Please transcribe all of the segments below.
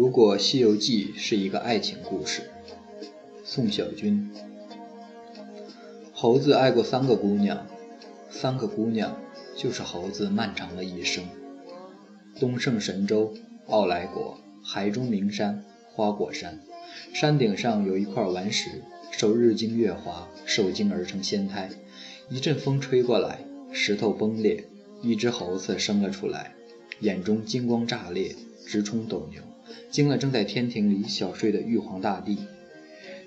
如果《西游记》是一个爱情故事，宋小军。猴子爱过三个姑娘，三个姑娘就是猴子漫长的一生。东胜神州，傲来国，海中名山花果山，山顶上有一块顽石，受日精月华受精而成仙胎。一阵风吹过来，石头崩裂，一只猴子生了出来，眼中金光炸裂，直冲斗牛。惊了正在天庭里小睡的玉皇大帝，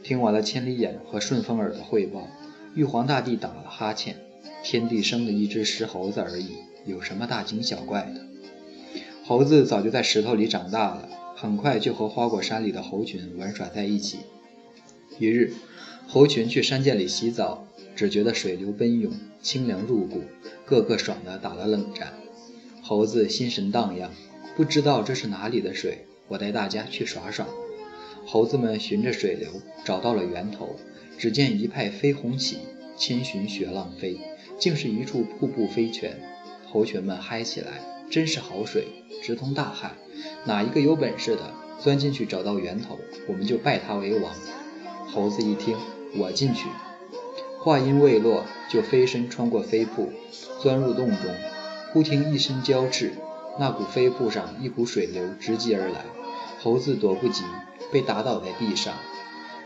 听完了千里眼和顺风耳的汇报，玉皇大帝打了哈欠：“天帝生了一只石猴子而已，有什么大惊小怪的？猴子早就在石头里长大了，很快就和花果山里的猴群玩耍在一起。一日，猴群去山涧里洗澡，只觉得水流奔涌，清凉入骨，个个爽的打了冷战。猴子心神荡漾，不知道这是哪里的水。”我带大家去耍耍。猴子们循着水流找到了源头，只见一派飞鸿起，千寻雪浪飞，竟是一处瀑布飞泉。猴群们嗨起来，真是好水，直通大海。哪一个有本事的钻进去找到源头，我们就拜他为王。猴子一听，我进去。话音未落，就飞身穿过飞瀑，钻入洞中。忽听一声娇叱。那股飞瀑上一股水流直击而来，猴子躲不及，被打倒在地上。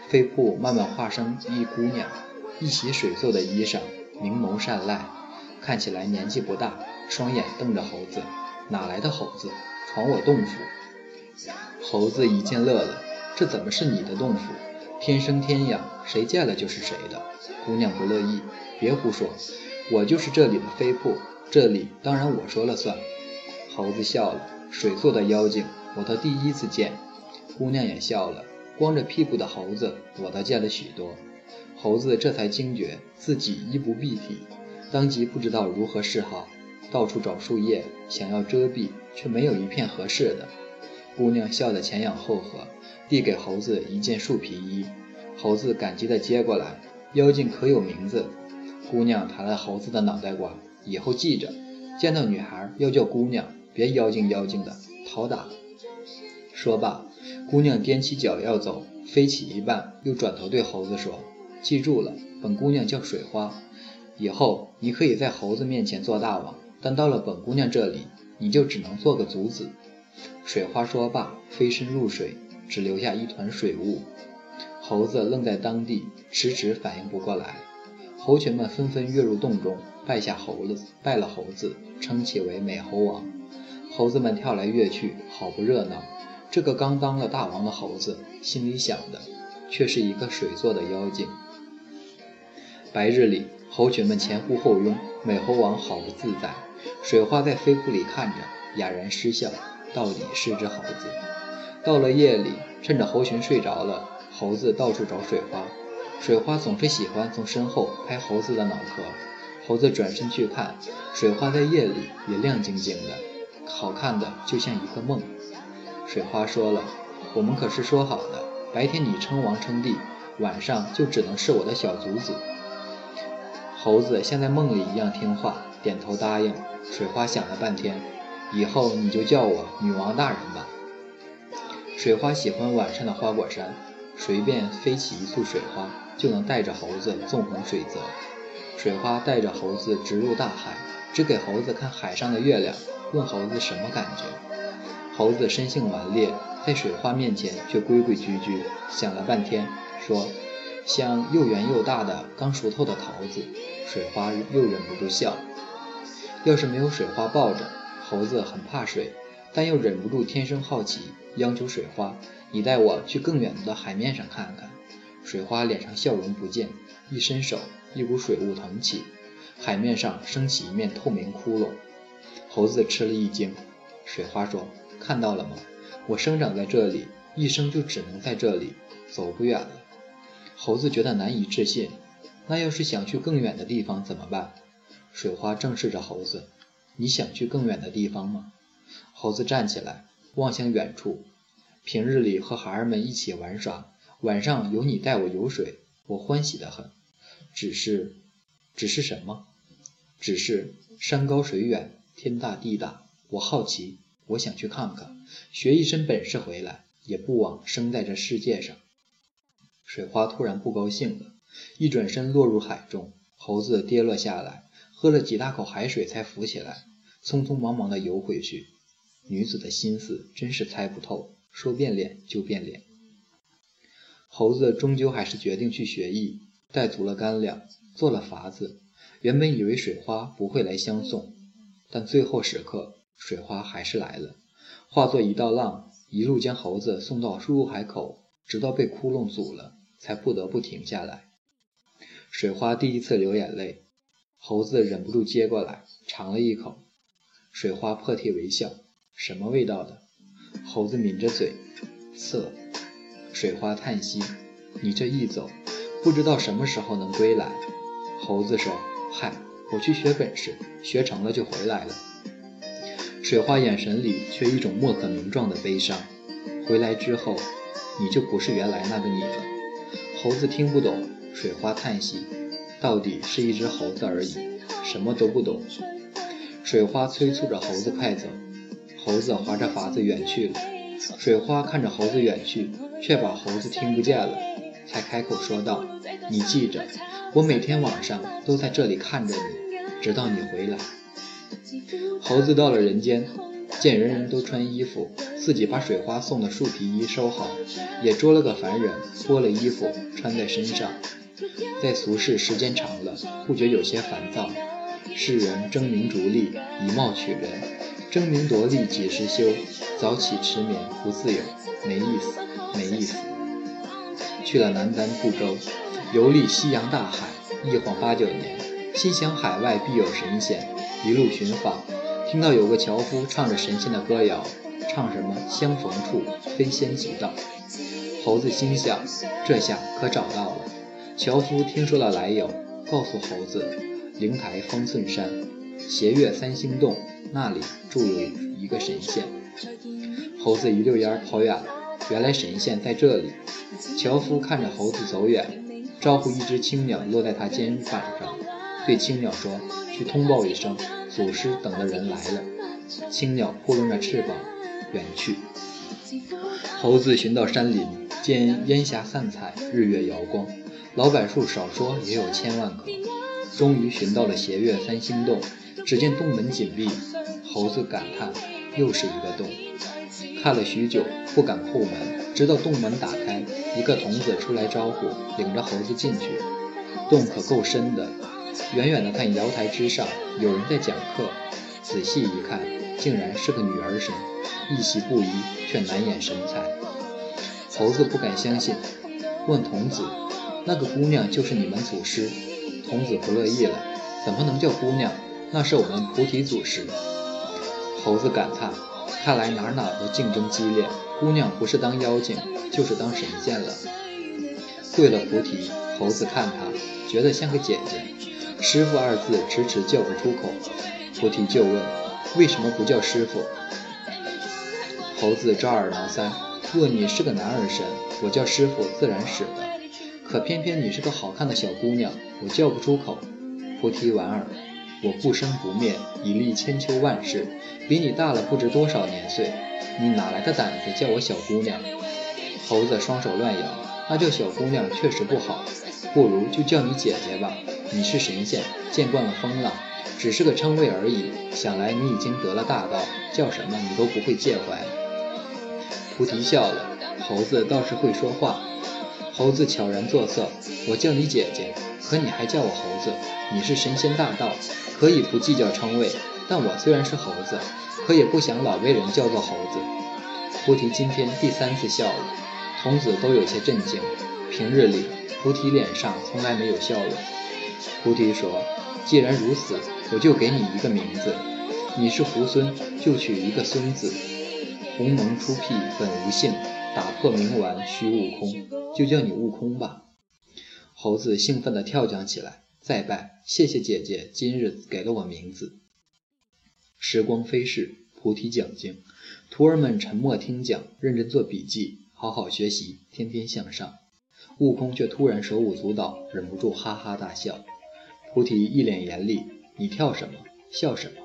飞瀑慢慢化生一姑娘，一袭水做的衣裳，明眸善睐，看起来年纪不大，双眼瞪着猴子。哪来的猴子闯我洞府？猴子一见乐了，这怎么是你的洞府？天生天养，谁见了就是谁的。姑娘不乐意，别胡说，我就是这里的飞瀑，这里当然我说了算。猴子笑了，水做的妖精，我倒第一次见。姑娘也笑了，光着屁股的猴子，我倒见了许多。猴子这才惊觉自己衣不蔽体，当即不知道如何是好，到处找树叶想要遮蔽，却没有一片合适的。姑娘笑得前仰后合，递给猴子一件树皮衣。猴子感激地接过来，妖精可有名字？姑娘弹了猴子的脑袋瓜，以后记着，见到女孩要叫姑娘。别妖精妖精的，讨打！说罢，姑娘踮起脚要走，飞起一半，又转头对猴子说：“记住了，本姑娘叫水花，以后你可以在猴子面前做大王，但到了本姑娘这里，你就只能做个卒子。”水花说罢，飞身入水，只留下一团水雾。猴子愣在当地，迟迟反应不过来。猴群们纷纷跃入洞中，拜下猴子，拜了猴子，称其为美猴王。猴子们跳来跃去，好不热闹。这个刚当了大王的猴子，心里想的却是一个水做的妖精。白日里，猴群们前呼后拥，美猴王好不自在。水花在飞瀑里看着，哑然失笑，到底是只猴子。到了夜里，趁着猴群睡着了，猴子到处找水花。水花总是喜欢从身后拍猴子的脑壳。猴子转身去看，水花在夜里也亮晶晶的。好看的就像一个梦。水花说了：“我们可是说好的，白天你称王称帝，晚上就只能是我的小卒子。”猴子像在梦里一样听话，点头答应。水花想了半天，以后你就叫我女王大人吧。水花喜欢晚上的花果山，随便飞起一簇水花，就能带着猴子纵横水泽。水花带着猴子直入大海，只给猴子看海上的月亮。问猴子什么感觉？猴子生性顽劣，在水花面前却规规矩矩。想了半天，说：“像又圆又大的刚熟透的桃子。”水花又忍不住笑。要是没有水花抱着，猴子很怕水，但又忍不住天生好奇，央求水花：“你带我去更远的海面上看看。”水花脸上笑容不见，一伸手，一股水雾腾起，海面上升起一面透明窟窿。猴子吃了一惊，水花说：“看到了吗？我生长在这里，一生就只能在这里，走不远了。”猴子觉得难以置信。那要是想去更远的地方怎么办？水花正视着猴子：“你想去更远的地方吗？”猴子站起来，望向远处。平日里和孩儿们一起玩耍，晚上有你带我游水，我欢喜得很。只是，只是什么？只是山高水远。天大地大，我好奇，我想去看看，学一身本事回来，也不枉生在这世界上。水花突然不高兴了，一转身落入海中。猴子跌落下来，喝了几大口海水才浮起来，匆匆忙忙地游回去。女子的心思真是猜不透，说变脸就变脸。猴子终究还是决定去学艺，带足了干粮，做了筏子。原本以为水花不会来相送，但最后时刻，水花还是来了，化作一道浪，一路将猴子送到输入海口，直到被窟窿阻了，才不得不停下来。水花第一次流眼泪，猴子忍不住接过来尝了一口。水花破涕为笑：“什么味道的？”猴子抿着嘴：“涩。”水花叹息：“你这一走，不知道什么时候能归来。”猴子说：“嗨，我去学本事，学成了就回来了。”水花眼神里却一种莫可名状的悲伤。回来之后，你就不是原来那个你了。猴子听不懂。水花叹息，到底是一只猴子而已，什么都不懂。水花催促着猴子快走，猴子划着筏子远去了。水花看着猴子远去，却把猴子听不见了，才开口说道：“你记着，我每天晚上都在这里看着你，直到你回来。”猴子到了人间，见人人都穿衣服，自己把水花送的树皮衣收好，也捉了个凡人，脱了衣服穿在身上。在俗世时间长了，不觉有些烦躁。世人争名逐利，以貌取人，争名夺利几时休？早起迟眠不自由，没意思，没意思。去了南丹不周，游历西洋大海，一晃八九年，心想海外必有神仙。一路寻访，听到有个樵夫唱着神仙的歌谣，唱什么相逢处非仙即到。猴子心想，这下可找到了。樵夫听说了来由，告诉猴子：灵台方寸山，斜月三星洞，那里住有一个神仙。猴子一溜烟跑远了，原来神仙在这里。樵夫看着猴子走远，招呼一只青鸟落在他肩膀上，对青鸟说：“去通报一声，祖师等的人来了。”青鸟扑棱着翅膀远去。猴子寻到山林，见烟霞散彩，日月摇光。老柏树少说也有千万棵，终于寻到了斜月三星洞。只见洞门紧闭，猴子感叹：又是一个洞。看了许久，不敢叩门，直到洞门打开，一个童子出来招呼，领着猴子进去。洞可够深的，远远的看瑶台之上有人在讲课，仔细一看，竟然是个女儿身，一袭布衣，却难掩神采。猴子不敢相信，问童子。那个姑娘就是你们祖师，童子不乐意了，怎么能叫姑娘？那是我们菩提祖师。猴子感叹，看来哪哪都竞争激烈，姑娘不是当妖精，就是当神仙了。跪了菩提，猴子看他，觉得像个姐姐。师傅二字迟迟叫不出口，菩提就问，为什么不叫师傅？猴子抓耳挠腮，问你是个男儿身，我叫师傅自然使得。可偏偏你是个好看的小姑娘，我叫不出口。菩提莞尔，我不生不灭，已历千秋万世，比你大了不知多少年岁，你哪来的胆子叫我小姑娘？猴子双手乱摇，那叫小姑娘确实不好，不如就叫你姐姐吧。你是神仙，见惯了风浪，只是个称谓而已。想来你已经得了大道，叫什么你都不会介怀。菩提笑了，猴子倒是会说话。猴子悄然作色，我叫你姐姐，可你还叫我猴子。你是神仙大道，可以不计较称谓。但我虽然是猴子，可也不想老被人叫做猴子。菩提今天第三次笑了，童子都有些震惊。平日里，菩提脸上从来没有笑容。菩提说：“既然如此，我就给你一个名字。你是猢狲，就取一个孙字。鸿蒙初辟本无姓。”打破冥顽虚悟空，就叫你悟空吧。猴子兴奋地跳将起来，再拜，谢谢姐姐今日给了我名字。时光飞逝，菩提讲经，徒儿们沉默听讲，认真做笔记，好好学习，天天向上。悟空却突然手舞足蹈，忍不住哈哈大笑。菩提一脸严厉：“你跳什么？笑什么？”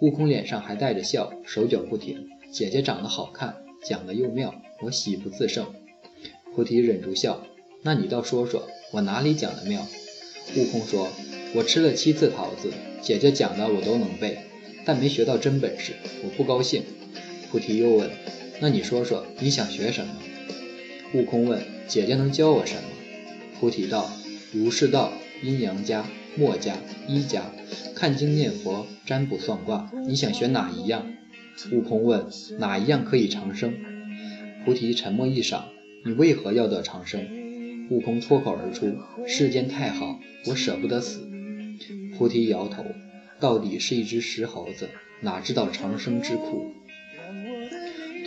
悟空脸上还带着笑，手脚不停。姐姐长得好看。讲的又妙，我喜不自胜。菩提忍住笑，那你倒说说，我哪里讲的妙？悟空说，我吃了七次桃子，姐姐讲的我都能背，但没学到真本事，我不高兴。菩提又问，那你说说，你想学什么？悟空问，姐姐能教我什么？菩提道，儒释道、阴阳家、墨家、医家，看经念佛、占卜算卦，你想学哪一样？悟空问：“哪一样可以长生？”菩提沉默一晌：“你为何要得长生？”悟空脱口而出：“世间太好，我舍不得死。”菩提摇头：“到底是一只石猴子，哪知道长生之苦？”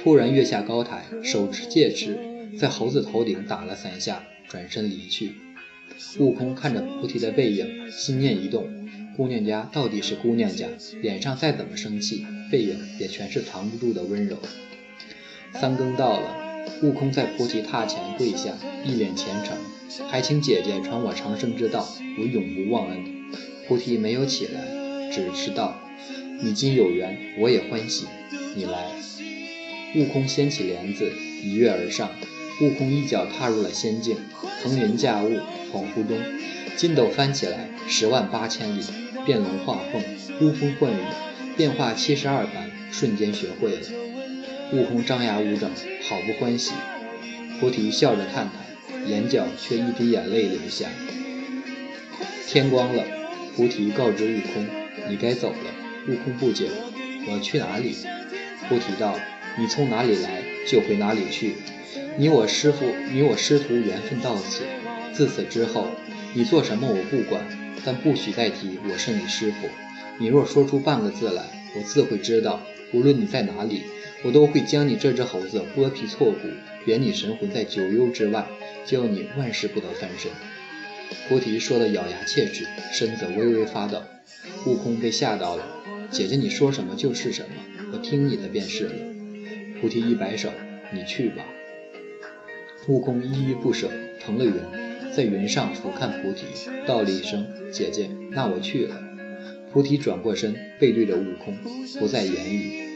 突然跃下高台，手持戒尺，在猴子头顶打了三下，转身离去。悟空看着菩提的背影，心念一动。姑娘家到底是姑娘家，脸上再怎么生气，背影也全是藏不住的温柔。三更到了，悟空在菩提榻前跪下，一脸虔诚，还请姐姐传我长生之道，我永不忘恩。菩提没有起来，只是道：“你今有缘，我也欢喜，你来。”悟空掀起帘子，一跃而上。悟空一脚踏入了仙境，腾云驾雾，恍惚中，筋斗翻起来，十万八千里。变龙化凤，呼风唤雨，变化七十二般，瞬间学会了。悟空张牙舞爪，好不欢喜。菩提笑着看他，眼角却一滴眼泪流下。天光了，菩提告知悟空：“你该走了。”悟空不解：“我去哪里？”菩提道：“你从哪里来，就回哪里去。你我师父，你我师徒缘分到此，自此之后，你做什么我不管。”但不许再提我是你师傅。你若说出半个字来，我自会知道。无论你在哪里，我都会将你这只猴子剥皮挫骨，贬你神魂在九幽之外，教你万事不得翻身。菩提说的咬牙切齿，身子微微发抖。悟空被吓到了。姐姐，你说什么就是什么，我听你的便是了。菩提一摆手，你去吧。悟空依依不舍，腾了云。在云上俯瞰菩提，道了一声：“姐姐，那我去了。”菩提转过身，背对着悟空，不再言语。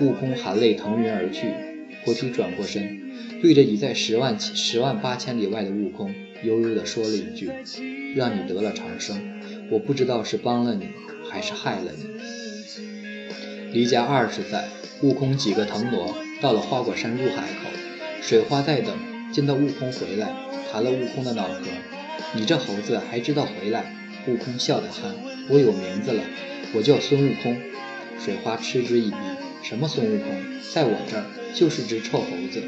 悟空含泪腾云而去。菩提转过身，对着已在十万十万八千里外的悟空，悠悠地说了一句：“让你得了长生，我不知道是帮了你，还是害了你。”离家二十载，悟空几个腾挪，到了花果山入海口，水花在等，见到悟空回来。弹了悟空的脑壳，你这猴子还知道回来？悟空笑得憨，我有名字了，我叫孙悟空。水花嗤之以鼻，什么孙悟空，在我这儿就是只臭猴子。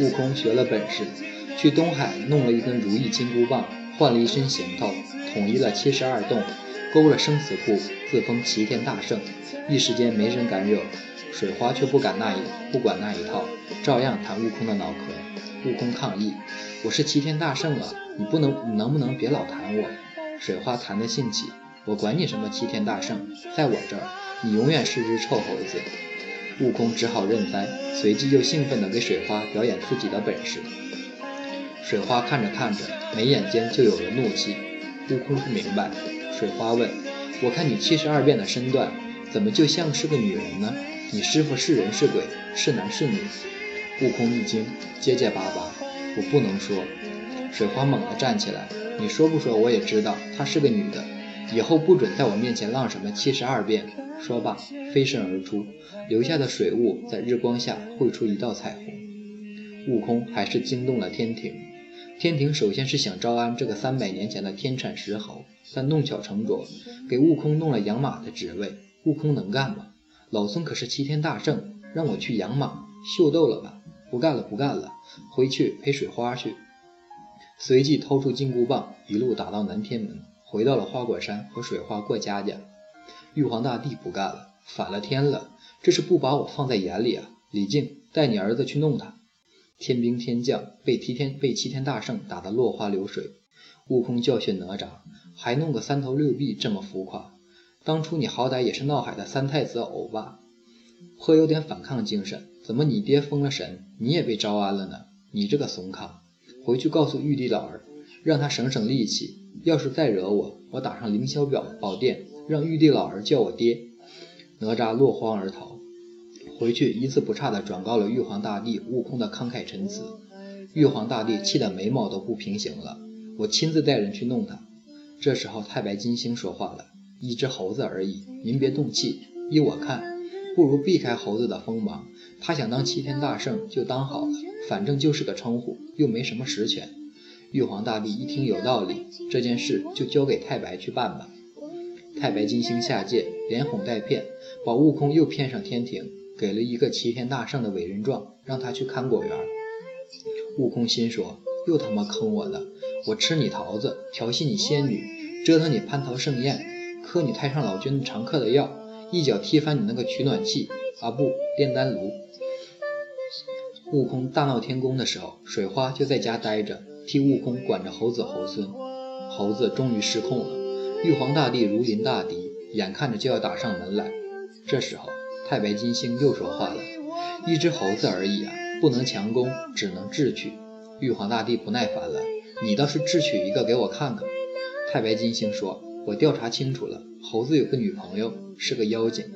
悟空学了本事，去东海弄了一根如意金箍棒，换了一身行头，统一了七十二洞，勾了生死簿，自封齐天大圣，一时间没人敢惹。水花却不敢那一不管那一套，照样弹悟空的脑壳。悟空抗议。我是齐天大圣了，你不能，你能不能别老弹我？水花弹得兴起，我管你什么齐天大圣，在我这儿，你永远是只臭猴子。悟空只好认栽，随即又兴奋地给水花表演自己的本事。水花看着看着，眉眼间就有了怒气。悟空不明白，水花问：“我看你七十二变的身段，怎么就像是个女人呢？你师傅是人是鬼？是男是女？”悟空一惊，结结巴巴。我不能说，水花猛地站起来。你说不说我也知道，她是个女的。以后不准在我面前浪什么七十二变。说罢，飞身而出，留下的水雾在日光下绘出一道彩虹。悟空还是惊动了天庭。天庭首先是想招安这个三百年前的天产石猴，但弄巧成拙，给悟空弄了养马的职位。悟空能干吗？老孙可是齐天大圣，让我去养马，秀逗了吧？不干了，不干了，回去陪水花去。随即掏出金箍棒，一路打到南天门，回到了花果山和水花过家家。玉皇大帝不干了，反了天了，这是不把我放在眼里啊！李靖，带你儿子去弄他。天兵天将被齐天被齐天大圣打得落花流水。悟空教训哪吒，还弄个三头六臂，这么浮夸。当初你好歹也是闹海的三太子偶吧，颇有点反抗精神。怎么你爹封了神，你也被招安了呢？你这个怂咖，回去告诉玉帝老儿，让他省省力气。要是再惹我，我打上凌霄宝宝殿，让玉帝老儿叫我爹。哪吒落荒而逃。回去一字不差地转告了玉皇大帝悟空的慷慨陈词。玉皇大帝气得眉毛都不平行了，我亲自带人去弄他。这时候太白金星说话了：“一只猴子而已，您别动气。依我看，不如避开猴子的锋芒。他想当齐天大圣就当好了，反正就是个称呼，又没什么实权。”玉皇大帝一听有道理，这件事就交给太白去办吧。太白金星下界，连哄带骗，把悟空又骗上天庭，给了一个齐天大圣的委任状，让他去看果园。悟空心说：又他妈坑我的！我吃你桃子，调戏你仙女，折腾你蟠桃盛宴，磕你太上老君常嗑的药，一脚踢翻你那个取暖器啊不，炼丹炉。悟空大闹天宫的时候，水花就在家待着，替悟空管着猴子猴孙。猴子终于失控了。玉皇大帝如临大敌，眼看着就要打上门来。这时候，太白金星又说话了：“一只猴子而已啊，不能强攻，只能智取。”玉皇大帝不耐烦了：“你倒是智取一个给我看看。”太白金星说：“我调查清楚了，猴子有个女朋友，是个妖精。”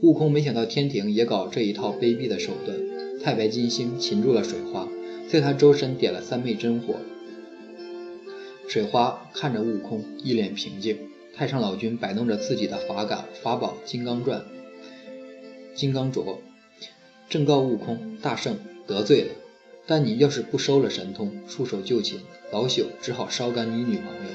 悟空没想到天庭也搞这一套卑鄙的手段。太白金星擒住了水花，在他周身点了三昧真火。水花看着悟空，一脸平静。太上老君摆弄着自己的法杆法宝金刚钻、金刚镯，正告悟空：“大圣得罪了，但你要是不收了神通，束手就擒，老朽只好烧干你女朋友。”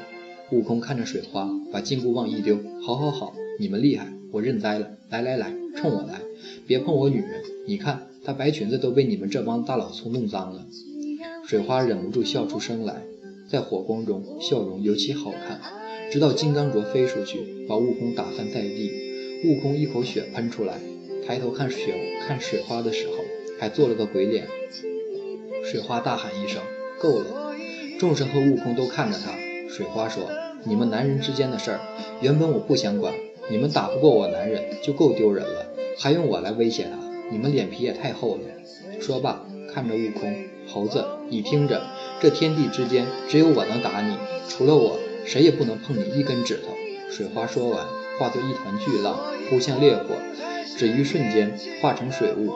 悟空看着水花，把金箍棒一丢：“好好好，你们厉害，我认栽了。来来来，冲我来，别碰我女人。你看，她白裙子都被你们这帮大老粗弄脏了。”水花忍不住笑出声来。在火光中，笑容尤其好看。直到金刚镯飞出去，把悟空打翻在地，悟空一口血喷出来，抬头看雪看水花的时候，还做了个鬼脸。水花大喊一声：“够了！”众神和悟空都看着他。水花说：“你们男人之间的事儿，原本我不想管。你们打不过我男人就够丢人了，还用我来威胁他？你们脸皮也太厚了。”说罢，看着悟空。猴子，你听着，这天地之间只有我能打你，除了我，谁也不能碰你一根指头。水花说完，化作一团巨浪，扑向烈火，只一瞬间化成水雾，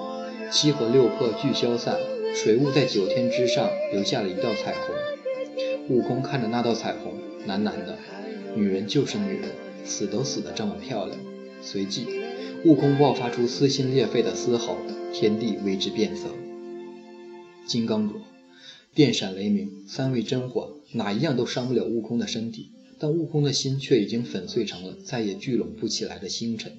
七魂六魄俱消散，水雾在九天之上留下了一道彩虹。悟空看着那道彩虹，喃喃的：“女人就是女人，死都死得这么漂亮。”随即，悟空爆发出撕心裂肺的嘶吼，天地为之变色。金刚镯，电闪雷鸣，三味真火，哪一样都伤不了悟空的身体，但悟空的心却已经粉碎成了再也聚拢不起来的星辰。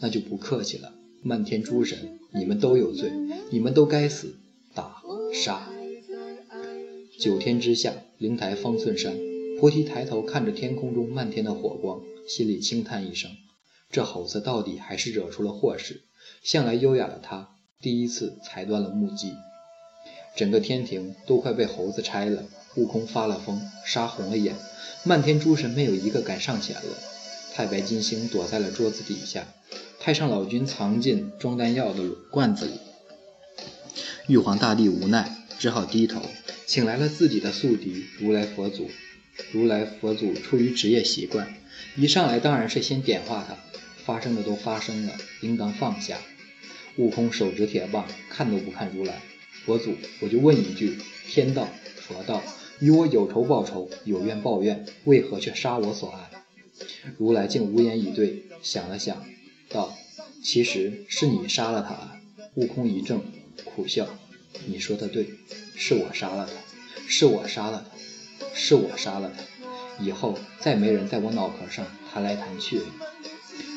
那就不客气了，漫天诸神，你们都有罪，你们都该死，打杀！九天之下，灵台方寸山，菩提抬头看着天空中漫天的火光，心里轻叹一声：这猴子到底还是惹出了祸事。向来优雅的他，第一次裁断了木屐。整个天庭都快被猴子拆了，悟空发了疯，杀红了眼，漫天诸神没有一个敢上前了。太白金星躲在了桌子底下，太上老君藏进装丹药的罐子里。玉皇大帝无奈，只好低头，请来了自己的宿敌如来佛祖。如来佛祖出于职业习惯，一上来当然是先点化他。发生的都发生了，应当放下。悟空手执铁棒，看都不看如来。佛祖，我就问一句：天道、佛道与我有仇报仇，有怨报怨，为何却杀我所爱？如来竟无言以对，想了想，道：其实是你杀了他。悟空一怔，苦笑：你说的对，是我杀了他，是我杀了他，是我杀了他。以后再没人在我脑壳上弹来弹去了。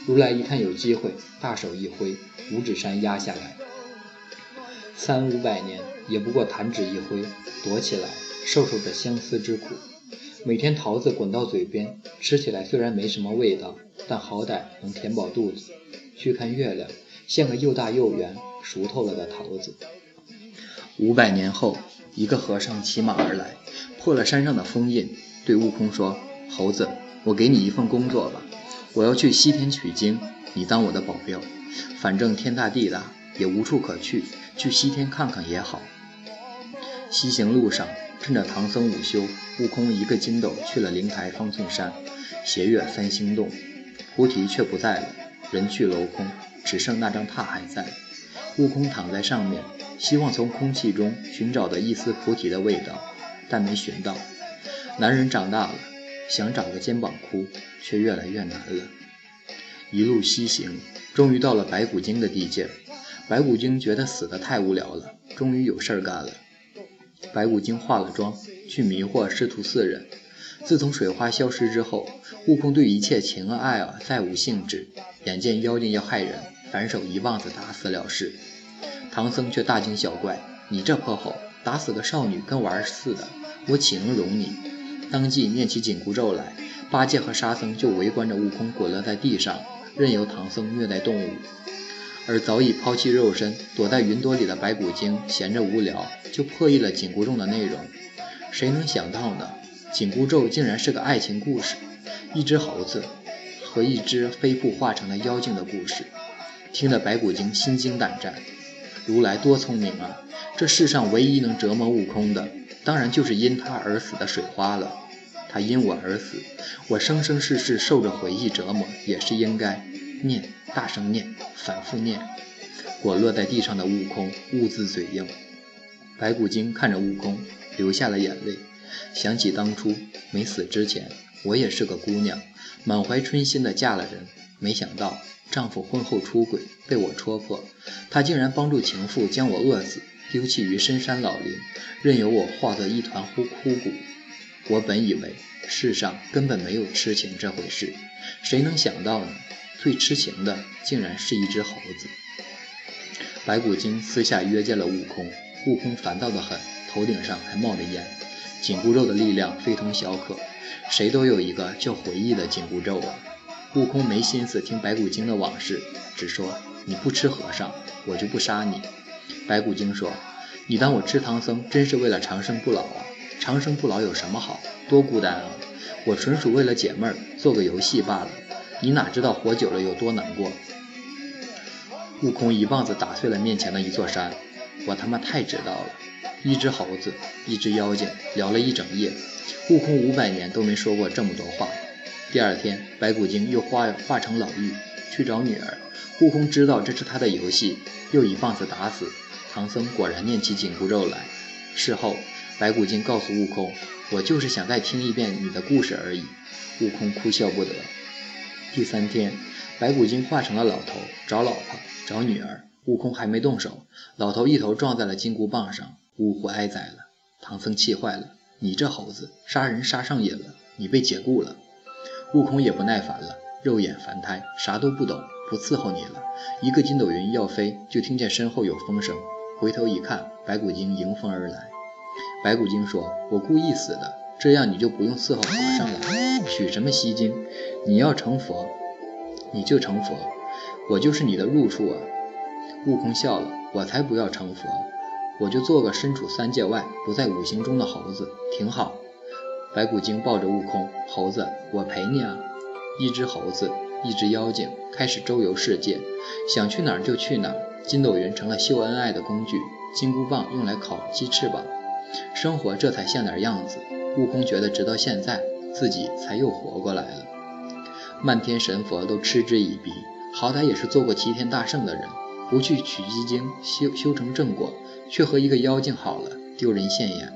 如来一看有机会，大手一挥，五指山压下来。三五百年，也不过弹指一挥，躲起来，受受这相思之苦。每天桃子滚到嘴边，吃起来虽然没什么味道，但好歹能填饱肚子。去看月亮，像个又大又圆、熟透了的桃子。五百年后，一个和尚骑马而来，破了山上的封印，对悟空说：“猴子，我给你一份工作吧，我要去西天取经，你当我的保镖。反正天大地大。”也无处可去，去西天看看也好。西行路上，趁着唐僧午休，悟空一个筋斗去了灵台方寸山，斜月三星洞。菩提却不在了，人去楼空，只剩那张榻还在。悟空躺在上面，希望从空气中寻找到一丝菩提的味道，但没寻到。男人长大了，想找个肩膀哭，却越来越难了。一路西行，终于到了白骨精的地界。白骨精觉得死的太无聊了，终于有事儿干了。白骨精化了妆，去迷惑师徒四人。自从水花消失之后，悟空对一切情爱啊再无兴致。眼见妖精要害人，反手一棒子打死了事。唐僧却大惊小怪：“你这泼猴，打死个少女跟玩似的，我岂能容你？”当即念起紧箍咒来，八戒和沙僧就围观着悟空滚落在地上，任由唐僧虐待动物。而早已抛弃肉身，躲在云朵里的白骨精闲着无聊，就破译了紧箍咒的内容。谁能想到呢？紧箍咒竟然是个爱情故事，一只猴子和一只飞瀑化成了妖精的故事，听得白骨精心惊胆战。如来多聪明啊！这世上唯一能折磨悟空的，当然就是因他而死的水花了。他因我而死，我生生世世受着回忆折磨也是应该。念，大声念，反复念。滚落在地上的悟空兀自嘴硬。白骨精看着悟空，流下了眼泪。想起当初没死之前，我也是个姑娘，满怀春心的嫁了人。没想到丈夫婚后出轨，被我戳破，他竟然帮助情妇将我饿死，丢弃于深山老林，任由我化作一团枯枯骨。我本以为世上根本没有痴情这回事，谁能想到呢？最痴情的竟然是一只猴子。白骨精私下约见了悟空，悟空烦躁的很，头顶上还冒着烟。紧箍咒的力量非同小可，谁都有一个叫回忆的紧箍咒啊。悟空没心思听白骨精的往事，只说：“你不吃和尚，我就不杀你。”白骨精说：“你当我吃唐僧真是为了长生不老啊？长生不老有什么好？多孤单啊！我纯属为了解闷儿，做个游戏罢了。你哪知道活久了有多难过？”悟空一棒子打碎了面前的一座山，我他妈太知道了。一只猴子，一只妖精，聊了一整夜。悟空五百年都没说过这么多话。第二天，白骨精又化化成老妪去找女儿。悟空知道这是他的游戏，又一棒子打死唐僧。果然念起紧箍咒来。事后，白骨精告诉悟空：“我就是想再听一遍你的故事而已。”悟空哭笑不得。第三天，白骨精化成了老头，找老婆，找女儿。悟空还没动手，老头一头撞在了金箍棒上。呜呼哀哉了，唐僧气坏了，你这猴子杀人杀上瘾了，你被解雇了。悟空也不耐烦了，肉眼凡胎，啥都不懂，不伺候你了。一个筋斗云要飞，就听见身后有风声，回头一看，白骨精迎风而来。白骨精说：“我故意死的，这样你就不用伺候和尚了，取什么西经？你要成佛，你就成佛，我就是你的入处啊。”悟空笑了：“我才不要成佛。”我就做个身处三界外、不在五行中的猴子，挺好。白骨精抱着悟空，猴子，我陪你啊！一只猴子，一只妖精，开始周游世界，想去哪儿就去哪儿。筋斗云成了秀恩爱的工具，金箍棒用来烤鸡翅膀，生活这才像点样子。悟空觉得，直到现在，自己才又活过来了。漫天神佛都嗤之以鼻，好歹也是做过齐天大圣的人，不去取西经修修成正果。却和一个妖精好了，丢人现眼。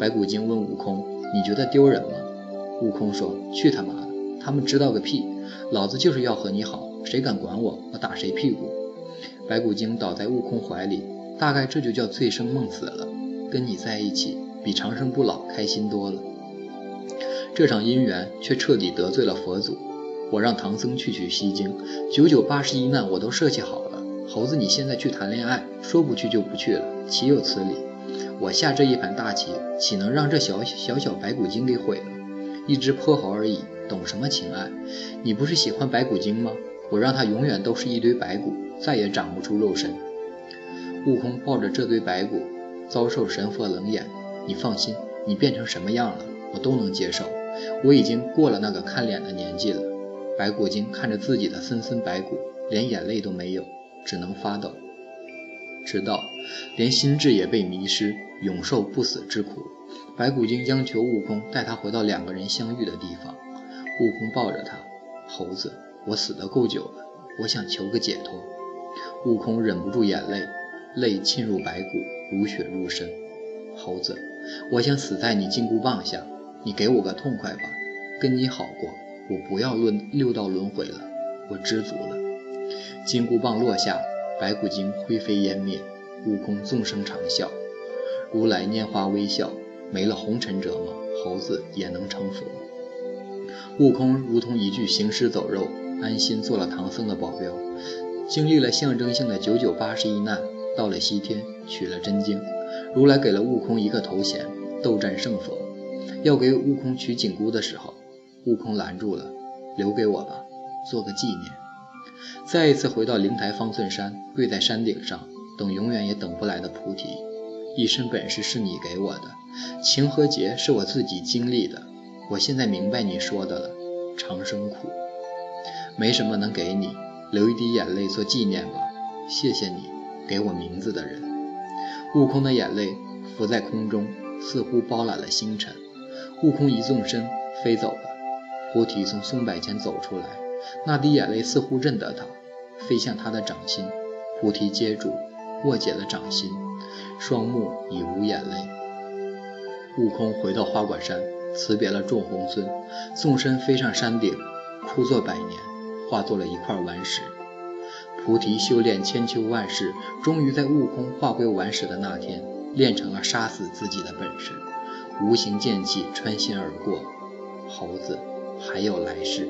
白骨精问悟空：“你觉得丢人吗？”悟空说：“去他妈的，他们知道个屁！老子就是要和你好，谁敢管我，我打谁屁股。”白骨精倒在悟空怀里，大概这就叫醉生梦死了。跟你在一起，比长生不老开心多了。这场姻缘却彻底得罪了佛祖。我让唐僧去取西经，九九八十一难我都设计好了。猴子，你现在去谈恋爱，说不去就不去了，岂有此理！我下这一盘大棋，岂能让这小小小白骨精给毁了？一只泼猴而已，懂什么情爱？你不是喜欢白骨精吗？我让他永远都是一堆白骨，再也长不出肉身。悟空抱着这堆白骨，遭受神佛冷眼。你放心，你变成什么样了，我都能接受。我已经过了那个看脸的年纪了。白骨精看着自己的森森白骨，连眼泪都没有。只能发抖，直到连心智也被迷失，永受不死之苦。白骨精央求悟空带他回到两个人相遇的地方。悟空抱着他，猴子，我死得够久了，我想求个解脱。悟空忍不住眼泪，泪沁入白骨，如血入身。猴子，我想死在你金箍棒下，你给我个痛快吧，跟你好过，我不要论六道轮回了，我知足了。金箍棒落下，白骨精灰飞烟灭，悟空纵声长啸。如来拈花微笑，没了红尘折磨，猴子也能成佛。悟空如同一具行尸走肉，安心做了唐僧的保镖，经历了象征性的九九八十一难，到了西天取了真经。如来给了悟空一个头衔——斗战胜佛。要给悟空取紧箍的时候，悟空拦住了：“留给我吧，做个纪念。”再一次回到灵台方寸山，跪在山顶上，等永远也等不来的菩提。一身本事是你给我的，情和劫是我自己经历的。我现在明白你说的了，长生苦，没什么能给你，流一滴眼泪做纪念吧。谢谢你，给我名字的人。悟空的眼泪浮在空中，似乎包揽了星辰。悟空一纵身飞走了。菩提从松柏前走出来，那滴眼泪似乎认得他，飞向他的掌心。菩提接住，握紧了掌心，双目已无眼泪。悟空回到花果山。辞别了众红孙，纵身飞上山顶，枯坐百年，化作了一块顽石。菩提修炼千秋万世，终于在悟空化归顽石的那天，练成了杀死自己的本事。无形剑气穿心而过，猴子还有来世。